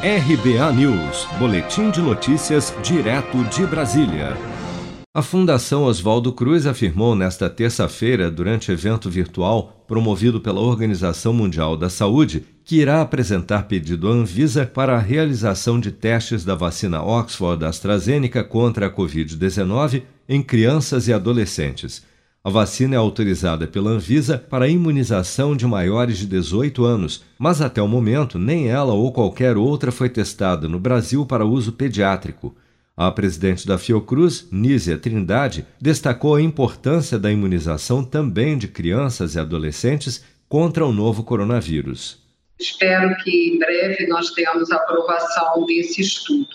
RBA News, Boletim de Notícias, direto de Brasília. A Fundação Oswaldo Cruz afirmou nesta terça-feira, durante evento virtual promovido pela Organização Mundial da Saúde, que irá apresentar pedido à Anvisa para a realização de testes da vacina Oxford AstraZeneca contra a Covid-19 em crianças e adolescentes. A vacina é autorizada pela Anvisa para imunização de maiores de 18 anos, mas até o momento nem ela ou qualquer outra foi testada no Brasil para uso pediátrico. A presidente da Fiocruz, Nízia Trindade, destacou a importância da imunização também de crianças e adolescentes contra o novo coronavírus. Espero que em breve nós tenhamos aprovação desse estudo.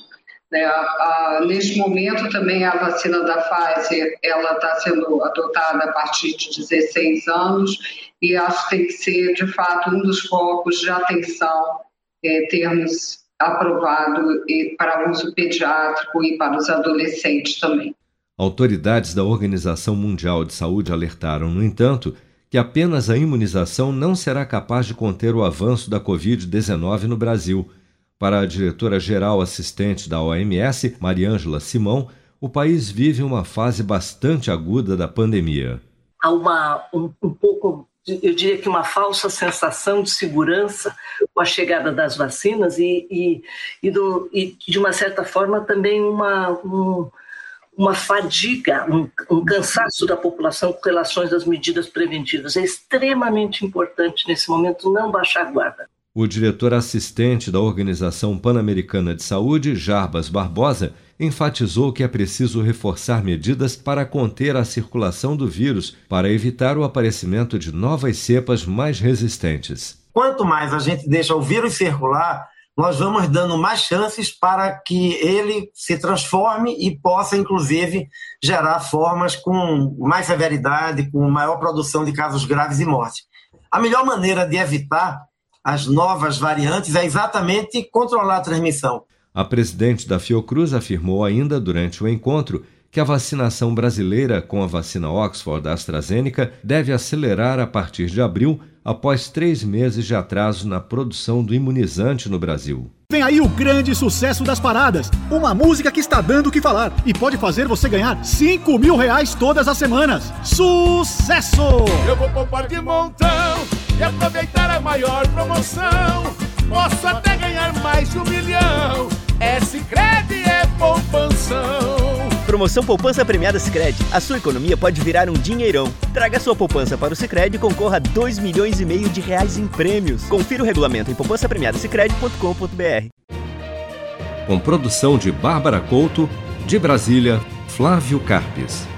Né? A, a, neste momento também a vacina da Pfizer ela está sendo adotada a partir de 16 anos e acho que tem que ser de fato um dos focos de atenção é, termos aprovado para uso pediátrico e para os adolescentes também. Autoridades da Organização Mundial de Saúde alertaram, no entanto, que apenas a imunização não será capaz de conter o avanço da Covid-19 no Brasil para a diretora-geral assistente da OMS, Mariângela Simão, o país vive uma fase bastante aguda da pandemia. Há uma, um, um pouco, eu diria que uma falsa sensação de segurança com a chegada das vacinas e, e, e, do, e de uma certa forma, também uma, um, uma fadiga, um, um, cansaço da população com relação às medidas preventivas. É extremamente importante nesse momento não baixar a guarda. O diretor assistente da Organização Pan-Americana de Saúde, Jarbas Barbosa, enfatizou que é preciso reforçar medidas para conter a circulação do vírus para evitar o aparecimento de novas cepas mais resistentes. Quanto mais a gente deixa o vírus circular, nós vamos dando mais chances para que ele se transforme e possa, inclusive, gerar formas com mais severidade, com maior produção de casos graves e morte. A melhor maneira de evitar as novas variantes é exatamente controlar a transmissão. A presidente da Fiocruz afirmou ainda durante o encontro que a vacinação brasileira com a vacina Oxford AstraZeneca deve acelerar a partir de abril, após três meses de atraso na produção do imunizante no Brasil. Vem aí o grande sucesso das paradas. Uma música que está dando o que falar e pode fazer você ganhar 5 mil reais todas as semanas. Sucesso! Eu vou poupar de montão e aproveitar a maior promoção. Posso até ganhar mais de um milhão. É Sicredi é poupanção. Promoção Poupança Premiada Sicredi. A sua economia pode virar um dinheirão. Traga sua poupança para o Sicredi e concorra a 2 milhões e meio de reais em prêmios. Confira o regulamento em poupancapremiadasicredi.com.br. Com produção de Bárbara Couto, de Brasília, Flávio Carpes.